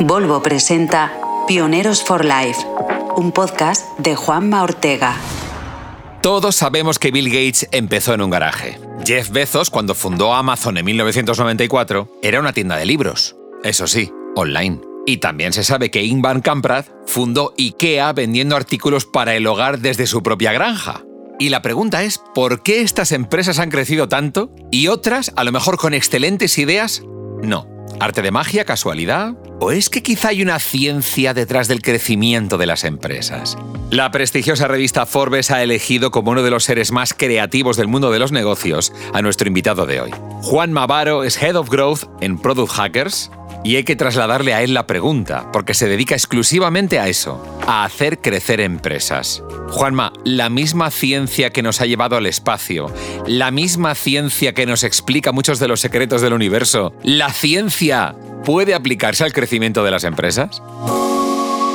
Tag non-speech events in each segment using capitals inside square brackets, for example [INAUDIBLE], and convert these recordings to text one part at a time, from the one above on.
Volvo presenta Pioneros for Life, un podcast de Juanma Ortega. Todos sabemos que Bill Gates empezó en un garaje. Jeff Bezos, cuando fundó Amazon en 1994, era una tienda de libros. Eso sí, online. Y también se sabe que Ingvar Kamprad fundó IKEA vendiendo artículos para el hogar desde su propia granja. Y la pregunta es, ¿por qué estas empresas han crecido tanto y otras, a lo mejor con excelentes ideas, no? ¿Arte de magia, casualidad? ¿O es que quizá hay una ciencia detrás del crecimiento de las empresas? La prestigiosa revista Forbes ha elegido como uno de los seres más creativos del mundo de los negocios a nuestro invitado de hoy. Juan Mavaro es Head of Growth en Product Hackers y hay que trasladarle a él la pregunta, porque se dedica exclusivamente a eso, a hacer crecer empresas. Juanma, la misma ciencia que nos ha llevado al espacio, la misma ciencia que nos explica muchos de los secretos del universo, ¿la ciencia puede aplicarse al crecimiento de las empresas?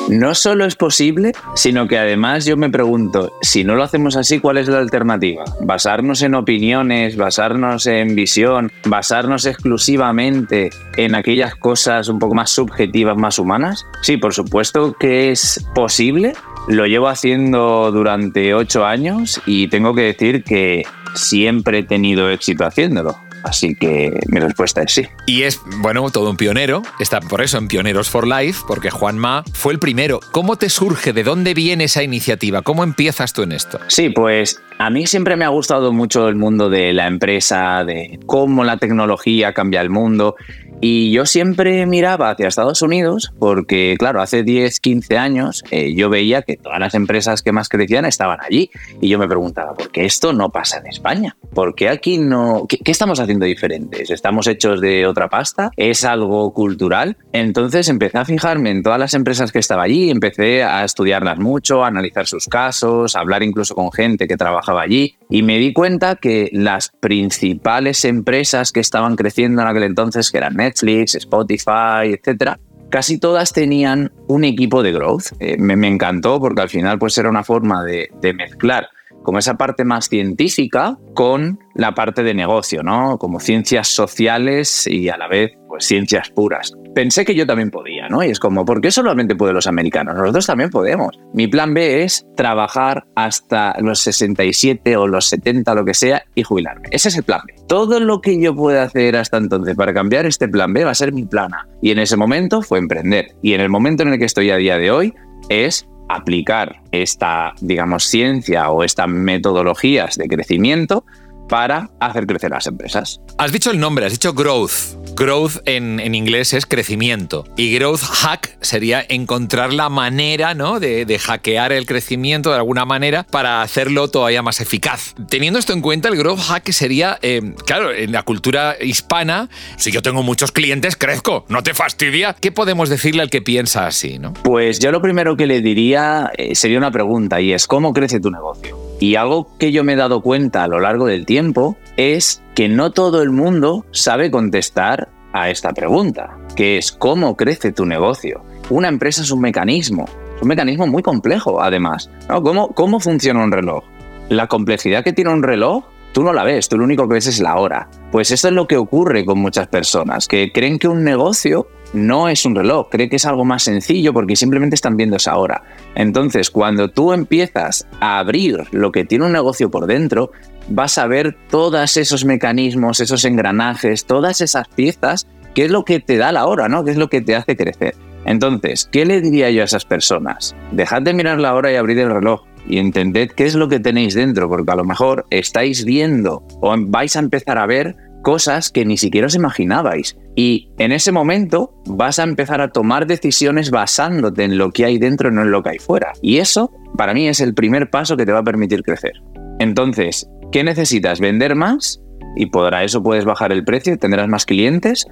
No solo es posible, sino que además yo me pregunto, si no lo hacemos así, ¿cuál es la alternativa? ¿Basarnos en opiniones, basarnos en visión, basarnos exclusivamente en aquellas cosas un poco más subjetivas, más humanas? Sí, por supuesto que es posible. Lo llevo haciendo durante ocho años y tengo que decir que siempre he tenido éxito haciéndolo. Así que mi respuesta es sí. Y es, bueno, todo un pionero. Está por eso en Pioneros for Life, porque Juanma fue el primero. ¿Cómo te surge? ¿De dónde viene esa iniciativa? ¿Cómo empiezas tú en esto? Sí, pues a mí siempre me ha gustado mucho el mundo de la empresa, de cómo la tecnología cambia el mundo. Y yo siempre miraba hacia Estados Unidos porque, claro, hace 10, 15 años eh, yo veía que todas las empresas que más crecían estaban allí. Y yo me preguntaba, ¿por qué esto no pasa en España? ¿Por qué aquí no? ¿Qué, estamos haciendo diferentes? ¿Estamos hechos de otra pasta? ¿Es algo cultural? Entonces empecé a fijarme en todas las empresas que estaba allí, empecé a estudiarlas mucho, a analizar sus casos, a hablar incluso con gente que trabajaba allí y me di cuenta que las principales empresas que estaban creciendo en aquel entonces, que eran Netflix, Spotify, etcétera, casi todas tenían un equipo de growth. Eh, me, encantó porque al final pues era una forma de mezclar como esa parte más científica con la parte de negocio, ¿no? Como ciencias sociales y a la vez pues ciencias puras. Pensé que yo también podía, ¿no? Y es como, ¿por qué solamente pueden los americanos? Nosotros también podemos. Mi plan B es trabajar hasta los 67 o los 70, lo que sea, y jubilarme. Ese es el plan B. Todo lo que yo pueda hacer hasta entonces para cambiar este plan B va a ser mi plan A. Y en ese momento fue emprender. Y en el momento en el que estoy a día de hoy es aplicar esta, digamos, ciencia o estas metodologías de crecimiento para hacer crecer las empresas. Has dicho el nombre, has dicho growth. Growth en, en, inglés es crecimiento. Y growth hack sería encontrar la manera ¿no? de, de, hackear el crecimiento de alguna manera para hacerlo todavía más eficaz. Teniendo esto en cuenta, el growth hack sería, eh, claro, en la cultura hispana, si yo tengo muchos clientes, crezco, no te fastidia. ¿Qué podemos decirle al que piensa así? ¿no? Pues yo lo primero que le diría eh, sería una pregunta y es, ¿cómo crece tu negocio? Y algo que yo me he dado cuenta a lo largo del tiempo es que no todo el mundo sabe contestar a esta pregunta, que es cómo crece tu negocio. Una empresa es un mecanismo, es un mecanismo muy complejo además. ¿Cómo, ¿Cómo funciona un reloj? La complejidad que tiene un reloj tú no la ves, tú lo único que ves es la hora. Pues esto es lo que ocurre con muchas personas, que creen que un negocio no es un reloj, creen que es algo más sencillo porque simplemente están viendo esa hora. Entonces, cuando tú empiezas a abrir lo que tiene un negocio por dentro, vas a ver todos esos mecanismos, esos engranajes, todas esas piezas, que es lo que te da la hora, ¿no? Que es lo que te hace crecer. Entonces, ¿qué le diría yo a esas personas? Dejad de mirar la hora y abrir el reloj y entended qué es lo que tenéis dentro, porque a lo mejor estáis viendo o vais a empezar a ver cosas que ni siquiera os imaginabais. Y en ese momento vas a empezar a tomar decisiones basándote en lo que hay dentro, no en lo que hay fuera. Y eso, para mí, es el primer paso que te va a permitir crecer. Entonces, ¿qué necesitas? ¿Vender más? Y para eso puedes bajar el precio, tendrás más clientes.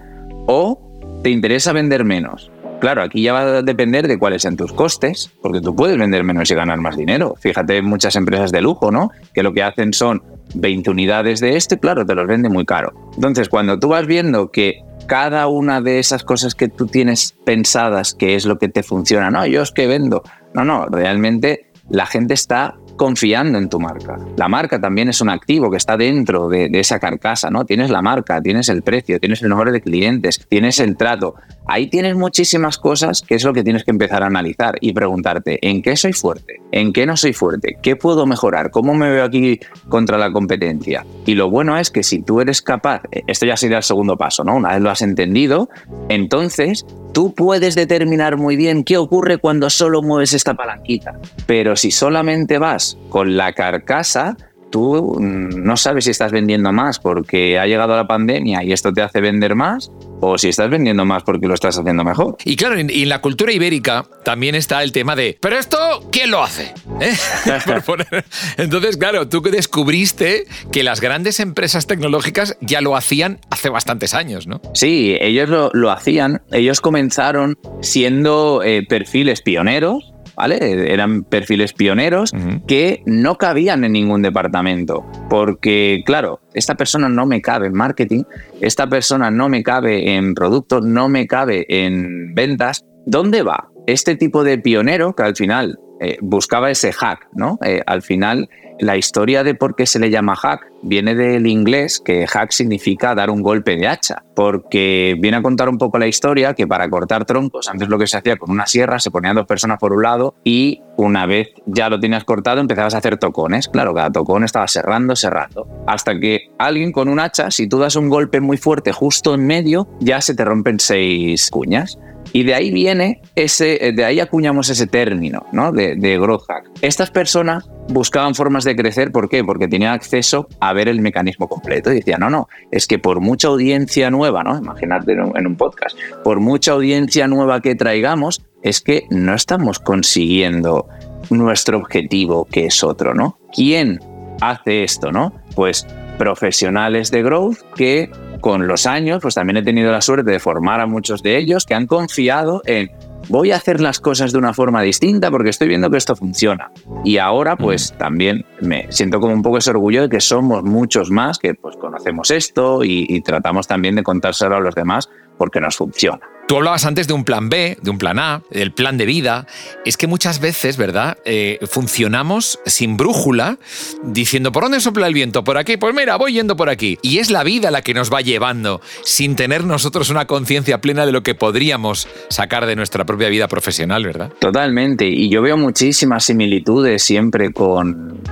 ¿O te interesa vender menos? Claro, aquí ya va a depender de cuáles sean tus costes, porque tú puedes vender menos y ganar más dinero. Fíjate muchas empresas de lujo, ¿no? Que lo que hacen son 20 unidades de este, claro, te los vende muy caro. Entonces, cuando tú vas viendo que cada una de esas cosas que tú tienes pensadas que es lo que te funciona, no, yo es que vendo. No, no, realmente la gente está confiando en tu marca. La marca también es un activo que está dentro de, esa carcasa, ¿no? Tienes la marca, tienes el precio, tienes el número de clientes, tienes el trato. Ahí tienes muchísimas cosas que es lo que tienes que empezar a analizar y preguntarte, ¿en qué soy fuerte? ¿En qué no soy fuerte? ¿Qué puedo mejorar? ¿Cómo me veo aquí contra la competencia? Y lo bueno es que si tú eres capaz, esto ya sería el segundo paso, ¿no? Una vez lo has entendido, entonces tú puedes determinar muy bien qué ocurre cuando solo mueves esta palanquita. Pero si solamente vas con la carcasa, tú no sabes si estás vendiendo más porque ha llegado la pandemia y esto te hace vender más o si estás vendiendo más porque lo estás haciendo mejor. Y claro, y en la cultura ibérica también está el tema de, pero esto, ¿quién lo hace? ¿Eh? [LAUGHS] Entonces, claro, tú descubriste que las grandes empresas tecnológicas ya lo hacían hace bastantes años, ¿no? Sí, ellos lo, lo hacían. Ellos comenzaron siendo eh, perfiles pioneros eran perfiles pioneros que no cabían en ningún departamento, porque claro, esta persona no me cabe en marketing, esta persona no me cabe en producto, no me cabe en ventas. ¿Dónde va? Este tipo de pionero que al final eh, buscaba ese hack, ¿no? Eh, al final la historia de por qué se le llama hack viene del inglés, que hack significa dar un golpe de hacha, porque viene a contar un poco la historia que para cortar troncos, antes lo que se hacía con una sierra, se ponían dos personas por un lado y una vez ya lo tenías cortado empezabas a hacer tocones. Claro, cada tocón estaba cerrando, cerrando, hasta que alguien con un hacha, si tú das un golpe muy fuerte justo en medio, ya se te rompen seis cuñas. Y de ahí viene ese, eh, de ahí acuñamos ese término, ¿no? De, de growth hack. Estas personas buscaban formas de crecer, ¿por qué? Porque tenían acceso a ver el mecanismo completo y decían, no, no, es que por mucha audiencia nueva, ¿no? Imagínate en un, en un podcast, por mucha audiencia nueva que traigamos, es que no estamos consiguiendo nuestro objetivo, que es otro, ¿no? ¿Quién hace esto, no? Pues profesionales de growth que con los años, pues también he tenido la suerte de formar a muchos de ellos que han confiado en voy a hacer las cosas de una forma distinta porque estoy viendo que esto funciona. Y ahora pues también me siento como un poco ese orgullo de que somos muchos más que pues conocemos esto y, y tratamos también de contárselo a los demás porque nos funciona. Tú hablabas antes de un plan B, de un plan A, del plan de vida. Es que muchas veces, ¿verdad? Eh, funcionamos sin brújula, diciendo, ¿por dónde sopla el viento? ¿Por aquí? Pues mira, voy yendo por aquí. Y es la vida la que nos va llevando, sin tener nosotros una conciencia plena de lo que podríamos sacar de nuestra propia vida profesional, ¿verdad? Totalmente. Y yo veo muchísimas similitudes siempre con,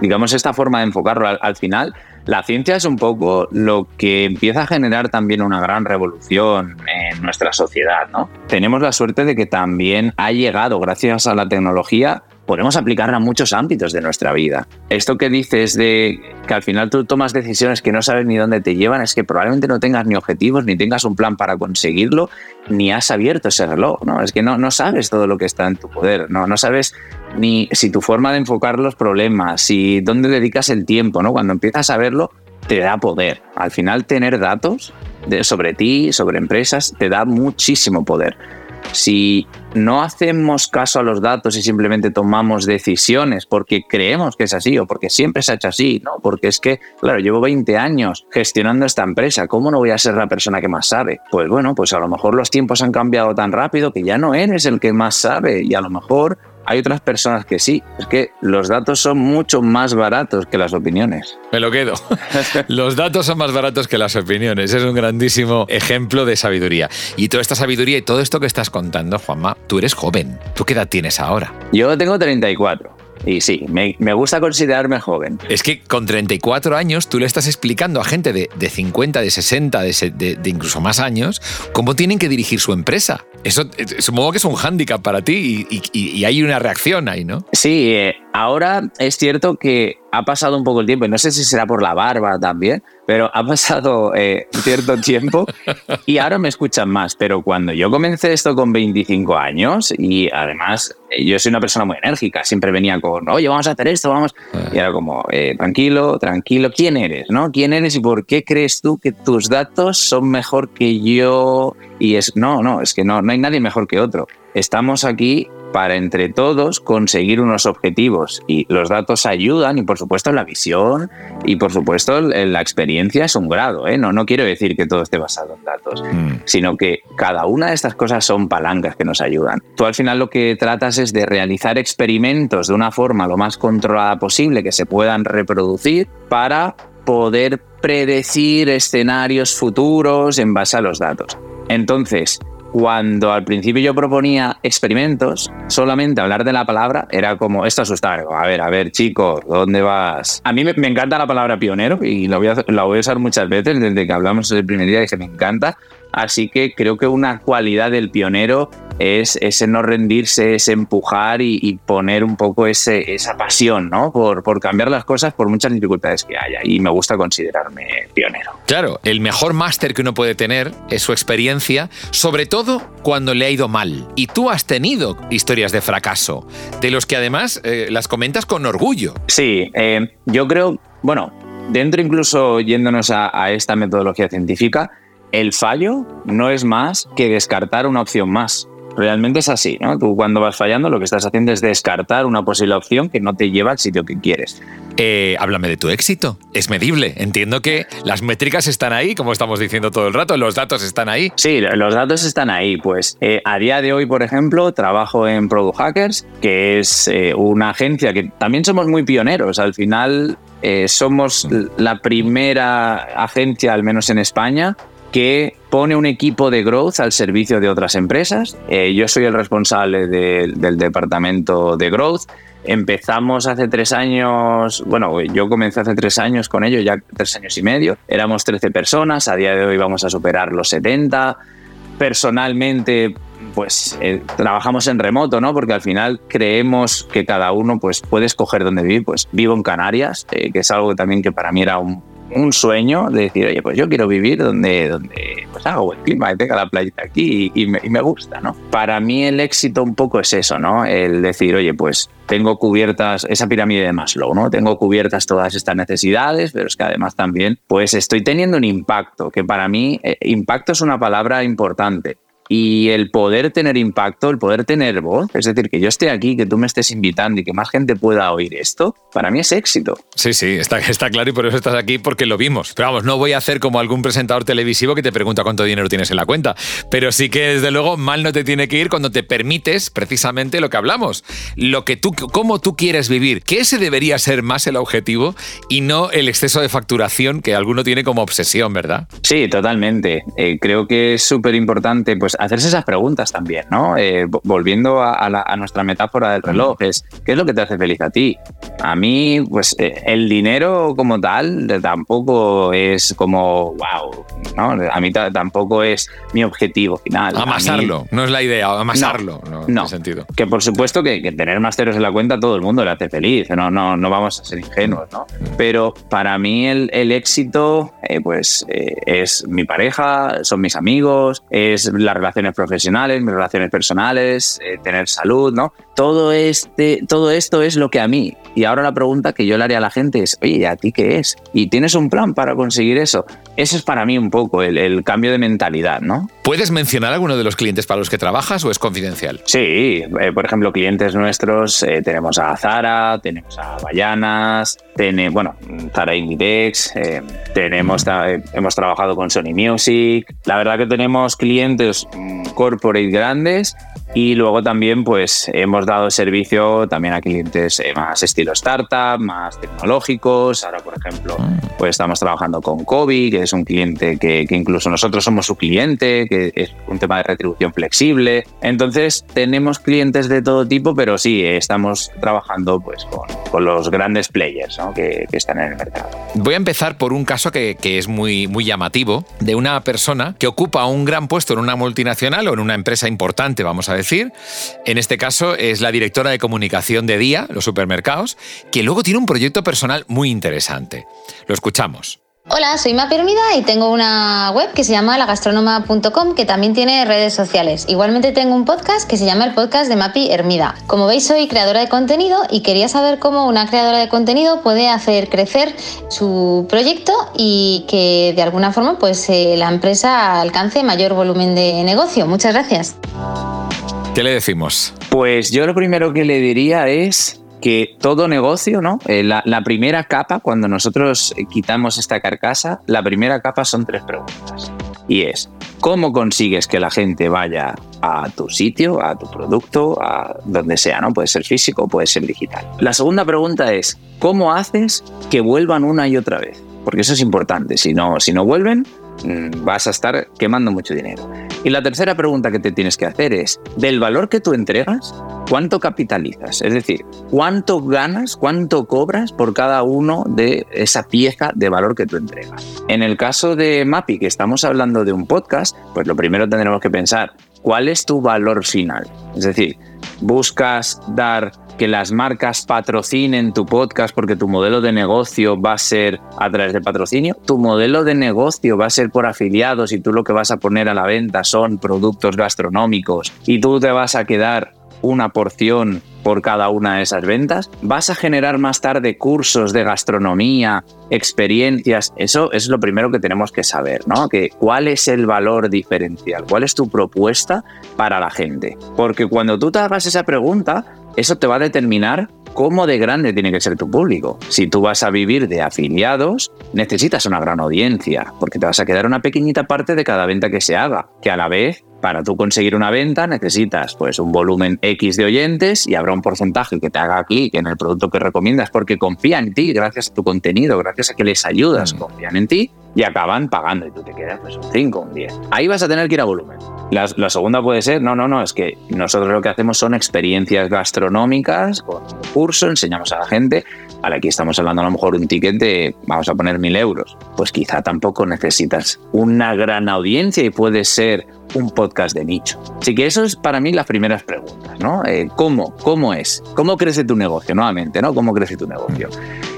digamos, esta forma de enfocarlo al, al final la ciencia es un poco lo que empieza a generar también una gran revolución en nuestra sociedad, ¿no? Tenemos la suerte de que también ha llegado, gracias a la tecnología, podemos aplicarla a muchos ámbitos de nuestra vida. Esto que dices de que al final tú tomas decisiones que no sabes ni dónde te llevan, es que probablemente no tengas ni objetivos, ni tengas un plan para conseguirlo, ni has abierto ese reloj, ¿no? Es que no, no sabes todo lo que está en tu poder, ¿no? No sabes ni si tu forma de enfocar los problemas, si dónde dedicas el tiempo, ¿no? Cuando empiezas a verlo, te da poder. Al final tener datos de, sobre ti, sobre empresas, te da muchísimo poder. Si no hacemos caso a los datos y simplemente tomamos decisiones porque creemos que es así o porque siempre se ha hecho así, ¿no? Porque es que, claro, llevo 20 años gestionando esta empresa, ¿cómo no voy a ser la persona que más sabe? Pues bueno, pues a lo mejor los tiempos han cambiado tan rápido que ya no eres el que más sabe y a lo mejor hay otras personas que sí. Es que los datos son mucho más baratos que las opiniones. Me lo quedo. [LAUGHS] los datos son más baratos que las opiniones. Es un grandísimo ejemplo de sabiduría. Y toda esta sabiduría y todo esto que estás contando, Juanma, tú eres joven. ¿Tú qué edad tienes ahora? Yo tengo 34. Y sí, me, me, gusta considerarme joven. Es que con 34 años tú le estás explicando a gente de, de 50, de 60, de, de, de, incluso más años, cómo tienen que dirigir su empresa. Eso eh, supongo que es un hándicap para ti y, y, y, hay una reacción ahí, ¿no? Sí, eh, ahora es cierto que ha pasado un poco el tiempo, y no sé si será por la barba también, pero ha pasado eh, cierto tiempo y ahora me escuchan más. Pero cuando yo comencé esto con 25 años, y además eh, yo soy una persona muy enérgica, siempre venía con, oye, vamos a hacer esto, vamos. Y era como, eh, tranquilo, tranquilo, ¿quién eres? ¿no? ¿Quién eres y por qué crees tú que tus datos son mejor que yo? Y es, no, no, es que no, no, hay nadie mejor que otro. Estamos aquí para entre todos conseguir unos objetivos y los datos ayudan y por supuesto la visión y por supuesto la experiencia es un grado, ¿eh? no, no quiero decir que todo esté basado en datos, mm. sino que cada una de estas cosas son palancas que nos ayudan. Tú al final lo que tratas es de realizar experimentos de una forma lo más controlada posible que se puedan reproducir para poder predecir escenarios futuros en base a los datos. Entonces, cuando al principio yo proponía experimentos, solamente hablar de la palabra era como, esto asustaba. A ver, a ver, chico, ¿dónde vas? A mí me, encanta la palabra pionero y la voy, a, la voy a usar muchas veces desde que hablamos el primer día, dije, me encanta, Así que creo que una cualidad del pionero es ese no rendirse, ese empujar y, poner un poco ese, esa pasión ¿no? por, por cambiar las cosas por muchas dificultades que haya. Y me gusta considerarme pionero. Claro, el mejor máster que uno puede tener es su experiencia, sobre todo cuando le ha ido mal. Y tú has tenido historias de fracaso, de los que además eh, las comentas con orgullo. Sí, eh, yo creo, bueno, dentro incluso yéndonos a esta metodología científica, el fallo no es más que descartar una opción más. Realmente es así, ¿no? Tú cuando vas fallando lo que estás haciendo es descartar una posible opción que no te lleva al sitio que quieres. Eh, háblame de tu éxito. Es medible. Entiendo que las métricas están ahí, como estamos diciendo todo el rato, los datos están ahí. Sí, los datos están ahí. Pues eh, a día de hoy, por ejemplo, trabajo en Product Hackers, que es eh, una agencia que también somos muy pioneros. Al final somos la primera agencia, al menos en España, que pone un equipo de growth al servicio de otras empresas. Eh, yo soy el responsable del departamento de growth. Empezamos hace tres años, bueno, yo comencé hace tres años con ellos, ya tres años y medio. Éramos 13 personas, a día de hoy vamos a superar los 70. Personalmente, pues eh, trabajamos en remoto, ¿no? Porque al final creemos que cada uno pues, puede escoger dónde vivir. Pues vivo en Canarias, eh, que es algo también que para mí era un un sueño de decir, oye, pues yo quiero vivir donde, donde pues haga buen clima, que tenga la playita aquí y, me, y, me, gusta, ¿no? Para mí el éxito un poco es eso, ¿no? El decir, oye, pues tengo cubiertas esa pirámide de Maslow, ¿no? Tengo cubiertas todas estas necesidades, pero es que además también, pues estoy teniendo un impacto, que para mí, eh, impacto es una palabra importante y el poder tener impacto, el poder tener voz, es decir, que yo esté aquí, que tú me estés invitando y que más gente pueda oír esto, para mí es éxito. Sí, sí, está, está claro y por eso estás aquí, porque lo vimos. Pero vamos, no voy a hacer como algún presentador televisivo que te pregunta cuánto dinero tienes en la cuenta, pero sí que desde luego mal no te tiene que ir cuando te permites precisamente lo que hablamos, lo que tú, cómo tú quieres vivir, que ese debería ser más el objetivo y no el exceso de facturación que alguno tiene como obsesión, ¿verdad? Sí, totalmente. Eh, creo que es súper importante, pues hacerse esas preguntas también, ¿no? Eh, volviendo a, nuestra metáfora del reloj, es ¿qué es lo que te hace feliz a ti? A mí, pues eh, el dinero como tal tampoco es como, wow, ¿no? A mí tampoco es mi objetivo final. Amasarlo, no es la idea, amasarlo, no, no, sentido. Que por supuesto que, tener más ceros en la cuenta a todo el mundo le hace feliz, no, no, no vamos a ser ingenuos, ¿no? Pero para mí el, éxito, eh, pues es mi pareja, son mis amigos, es la relación relaciones profesionales, mis relaciones personales, eh, tener salud, ¿no? Todo, este, todo esto es lo que a mí. Y ahora la pregunta que yo le haría a la gente es, oye, ¿a ti qué es? ¿Y tienes un plan para conseguir eso? Eso es para mí un poco el, cambio de mentalidad, ¿no? ¿Puedes mencionar alguno de los clientes para los que trabajas o es confidencial? Sí, eh, por ejemplo, clientes nuestros, eh, tenemos a Zara, tenemos a Bayanas, tenemos, bueno, Zara Inditex, tenemos, hemos trabajado con Sony Music. La verdad que tenemos clientes corporate grandes y luego también pues hemos dado servicio también a clientes eh, más estilo startup, más tecnológicos. Ahora, por ejemplo, ah. pues estamos trabajando con Kobe, que es un cliente que, incluso nosotros somos su cliente, que es un tema de retribución flexible. Entonces, tenemos clientes de todo tipo, pero sí, estamos trabajando pues con, los grandes players que, están en el mercado. Voy a empezar por un caso que, que es muy, muy llamativo, de una persona que ocupa un gran puesto en una multinacional o en una empresa importante, vamos a decir, En este caso es la directora de comunicación de Día, los supermercados, que luego tiene un proyecto personal muy interesante. Lo escuchamos. Hola, soy Mapi Hermida y tengo una web que se llama lagastronoma.com que también tiene redes sociales. Igualmente tengo un podcast que se llama el podcast de Mapi Hermida. Como veis soy creadora de contenido y quería saber cómo una creadora de contenido puede hacer crecer su proyecto y que de alguna forma pues eh, la empresa alcance mayor volumen de negocio. Muchas gracias. ¿Qué le decimos? Pues yo lo primero que le diría es que todo negocio, ¿no? Eh, la, primera capa, cuando nosotros quitamos esta carcasa, la primera capa son tres preguntas. Y es, ¿cómo consigues que la gente vaya a tu sitio, a tu producto, a donde sea, ¿no? Puede ser físico, puede ser digital. La segunda pregunta es, ¿cómo haces que vuelvan una y otra vez? Porque eso es importante. Si no, si no vuelven, Mm, vas a estar quemando mucho dinero. Y la tercera pregunta que te tienes que hacer es, del valor que tú entregas, ¿cuánto capitalizas? Es decir, ¿cuánto ganas, cuánto cobras por cada uno de esa pieza de valor que tú entregas? En el caso de Mapi, que estamos hablando de un podcast, pues lo primero tendremos que pensar, ¿cuál es tu valor final? Es decir, buscas dar que las marcas patrocinen tu podcast porque tu modelo de negocio va a ser a través de patrocinio, tu modelo de negocio va a ser por afiliados y tú lo que vas a poner a la venta son productos gastronómicos y tú te vas a quedar una porción por cada una de esas ventas. Vas a generar más tarde cursos de gastronomía, experiencias. Eso es lo primero que tenemos que saber, ¿no? Que cuál es el valor diferencial, cuál es tu propuesta para la gente. Porque cuando tú te hagas esa pregunta, eso te va a determinar cómo de grande tiene que ser tu público. Si tú vas a vivir de afiliados, necesitas una gran audiencia, porque te vas a quedar una pequeñita parte de cada venta que se haga, que a la vez para tú conseguir una venta necesitas pues un volumen X de oyentes y habrá un porcentaje que te haga aquí que en el producto que recomiendas porque confía en ti gracias a tu contenido, gracias a que les ayudas, mm. confían en ti y acaban pagando y tú te quedas pues un 5, un 10. Ahí vas a tener que ir a volumen. La, la, segunda puede ser, no, no, no, es que nosotros lo que hacemos son experiencias gastronómicas con curso, enseñamos a la gente aquí estamos hablando a lo mejor un ticket de, vamos a poner mil euros. Pues quizá tampoco necesitas una gran audiencia y puede ser un podcast de nicho. Así que eso es para mí las primeras preguntas, ¿no? Eh, ¿Cómo? ¿Cómo es? ¿Cómo crece tu negocio? Nuevamente, ¿no? ¿Cómo crece tu negocio?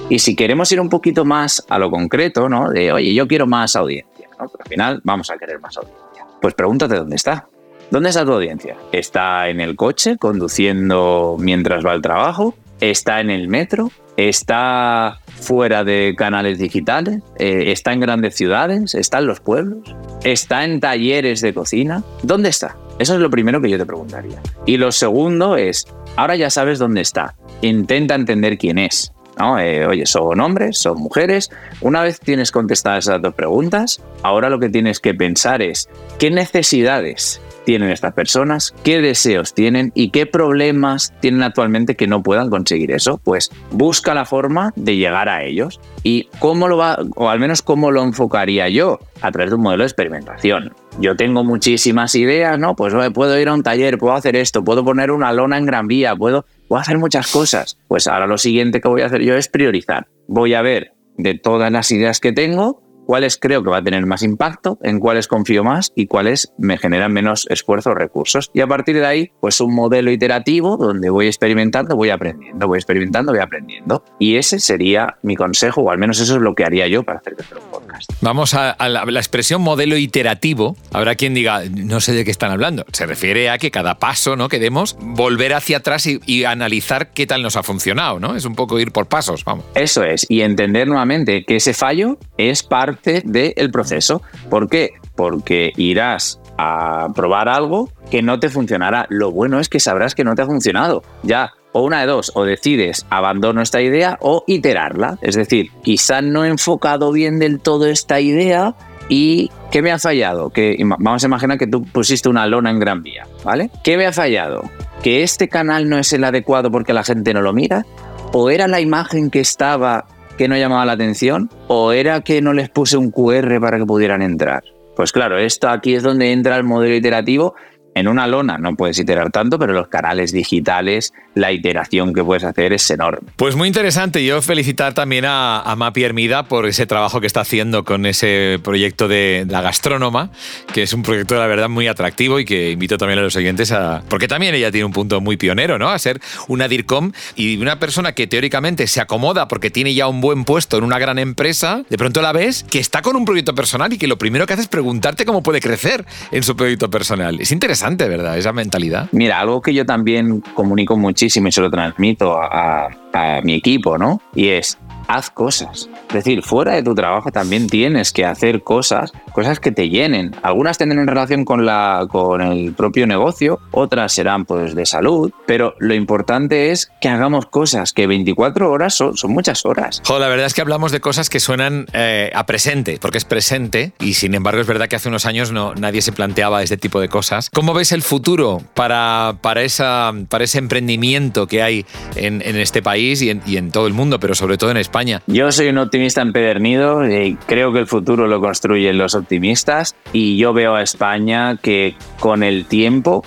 Y si queremos ir un poquito más a lo concreto, ¿no? De, oye, yo quiero más audiencia, ¿no? al final vamos a querer más audiencia. Pues pregúntate dónde está. ¿Dónde está tu audiencia? ¿Está en el coche conduciendo mientras va al trabajo? ¿Está en el metro? está fuera de canales digitales, eh, está en grandes ciudades, está en los pueblos, está en talleres de cocina. ¿Dónde está? Eso es lo primero que yo te preguntaría. Y lo segundo es, ahora ya sabes dónde está. Intenta entender quién es. ¿No? Eh, oye, son hombres, son mujeres. Una vez tienes contestadas esas dos preguntas, ahora lo que tienes que pensar es qué necesidades tienen estas personas, qué deseos tienen y qué problemas tienen actualmente que no puedan conseguir eso. Pues busca la forma de llegar a ellos. ¿Y cómo lo va, o al menos cómo lo enfocaría yo? A través de un modelo de experimentación. Yo tengo muchísimas ideas, ¿no? Pues puedo ir a un taller, puedo hacer esto, puedo poner una lona en Gran Vía, puedo, puedo hacer muchas cosas. Pues ahora lo siguiente que voy a hacer yo es priorizar. Voy a ver de todas las ideas que tengo, cuáles creo que va a tener más impacto, en cuáles confío más y cuáles me generan menos esfuerzo o recursos. Y a partir de ahí, pues un modelo iterativo donde voy experimentando, voy aprendiendo, voy experimentando, voy aprendiendo. Y ese sería mi consejo, o al menos eso es lo que haría yo para hacer este podcast. Vamos a, la, expresión modelo iterativo. Habrá quien diga, no sé de qué están hablando. Se refiere a que cada paso ¿no? que demos, volver hacia atrás y, y analizar qué tal nos ha funcionado, ¿no? Es un poco ir por pasos, vamos. Eso es, y entender nuevamente que ese fallo es parte del proceso. ¿Por qué? Porque irás a probar algo que no te funcionará. Lo bueno es que sabrás que no te ha funcionado. Ya, o una de dos, o decides abandono esta idea o iterarla. Es decir, quizá no he enfocado bien del todo esta idea y ¿qué me ha fallado? Que vamos a imaginar que tú pusiste una lona en Gran Vía, ¿vale? ¿Qué me ha fallado? Que este canal no es el adecuado porque la gente no lo mira o era la imagen que estaba que no llamaba la atención o era que no les puse un QR para que pudieran entrar. Pues claro, esto aquí es donde entra el modelo iterativo en una lona no puedes iterar tanto, pero los canales digitales, la iteración que puedes hacer es enorme. Pues muy interesante. Yo felicitar también a, a Mapi Hermida por ese trabajo que está haciendo con ese proyecto de La Gastrónoma, que es un proyecto, la verdad, muy atractivo y que invito también a los oyentes a... Porque también ella tiene un punto muy pionero, ¿no? A ser una DIRCOM y una persona que teóricamente se acomoda porque tiene ya un buen puesto en una gran empresa, de pronto la ves que está con un proyecto personal y que lo primero que hace es preguntarte cómo puede crecer en su proyecto personal. Es interesante, ¿verdad? Esa mentalidad. Mira, algo que yo también comunico muchísimo y se lo transmito a, a mi equipo, ¿no? Y es, haz cosas. Es decir, fuera de tu trabajo también tienes que hacer cosas, cosas que te llenen. Algunas tendrán relación con, la, con el propio negocio, otras serán pues de salud, pero lo importante es que hagamos cosas, que 24 horas son, son muchas horas. Jo, la verdad es que hablamos de cosas que suenan eh, a presente, porque es presente y sin embargo es verdad que hace unos años no, nadie se planteaba este tipo de cosas. ¿Cómo ves el futuro para, para, esa, para ese emprendimiento que hay en, en este país y en, y en todo el mundo, pero sobre todo en España? Yo soy un optimista empedernido y creo que el futuro lo construyen los optimistas y yo veo a España que con el tiempo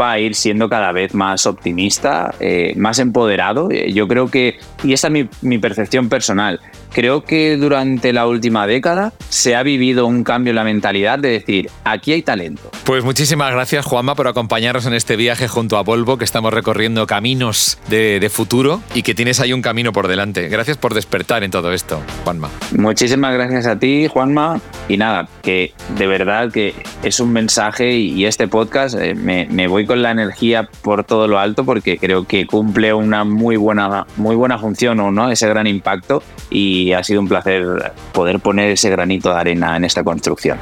va a ir siendo cada vez más optimista, eh, más empoderado. Eh, yo creo que, y esa es mi, mi percepción personal, creo que durante la última década se ha vivido un cambio en la mentalidad de decir, aquí hay talento. Pues muchísimas gracias Juanma por acompañarnos en este viaje junto a Volvo, que estamos recorriendo caminos de, de, futuro y que tienes ahí un camino por delante. Gracias por despertar en todo esto, Juanma. Muchísimas gracias a ti, Juanma. Y nada, que de verdad que es un mensaje y este podcast eh, me, me voy con la energía por todo lo alto porque creo que cumple una muy buena, muy buena función, ¿no? Ese gran impacto y ha sido un placer poder poner ese granito de arena en esta construcción.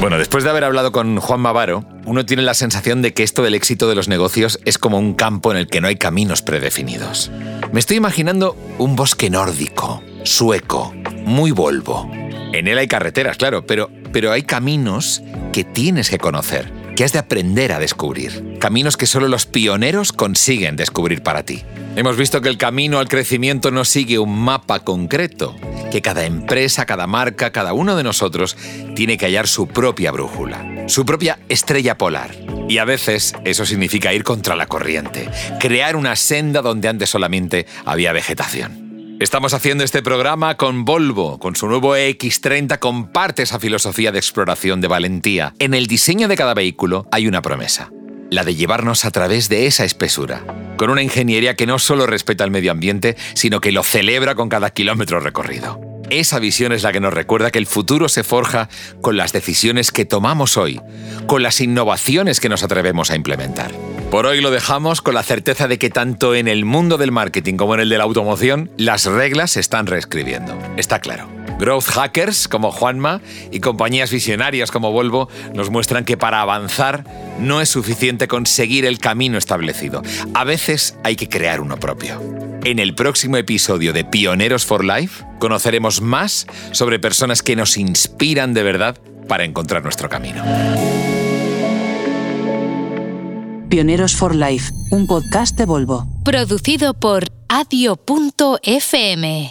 Bueno, después de haber hablado con Juan Mavaro, uno tiene la sensación de que esto del éxito de los negocios es como un campo en el que no hay caminos predefinidos. Me estoy imaginando un bosque nórdico, sueco, muy Volvo. En él hay carreteras, claro, pero, pero hay caminos que tienes que conocer, que has de aprender a descubrir. Caminos que solo los pioneros consiguen descubrir para ti. Hemos visto que el camino al crecimiento no sigue un mapa concreto, que cada empresa, cada marca, cada uno de nosotros tiene que hallar su propia brújula, su propia estrella polar. Y a veces eso significa ir contra la corriente, crear una senda donde antes solamente había vegetación. Estamos haciendo este programa con Volvo, con su nuevo X30 comparte esa filosofía de exploración de valentía. En el diseño de cada vehículo hay una promesa, la de llevarnos a través de esa espesura, con una ingeniería que no solo respeta el medio ambiente, sino que lo celebra con cada kilómetro recorrido. Esa visión es la que nos recuerda que el futuro se forja con las decisiones que tomamos hoy, con las innovaciones que nos atrevemos a implementar. Por hoy lo dejamos con la certeza de que tanto en el mundo del marketing como en el de la automoción, las reglas se están reescribiendo. Está claro. Growth hackers como Juanma y compañías visionarias como Volvo nos muestran que para avanzar no es suficiente conseguir el camino establecido. A veces hay que crear uno propio. En el próximo episodio de Pioneros for Life conoceremos más sobre personas que nos inspiran de verdad para encontrar nuestro camino. Pioneros for Life, un podcast de Volvo. Producido por adio.fm.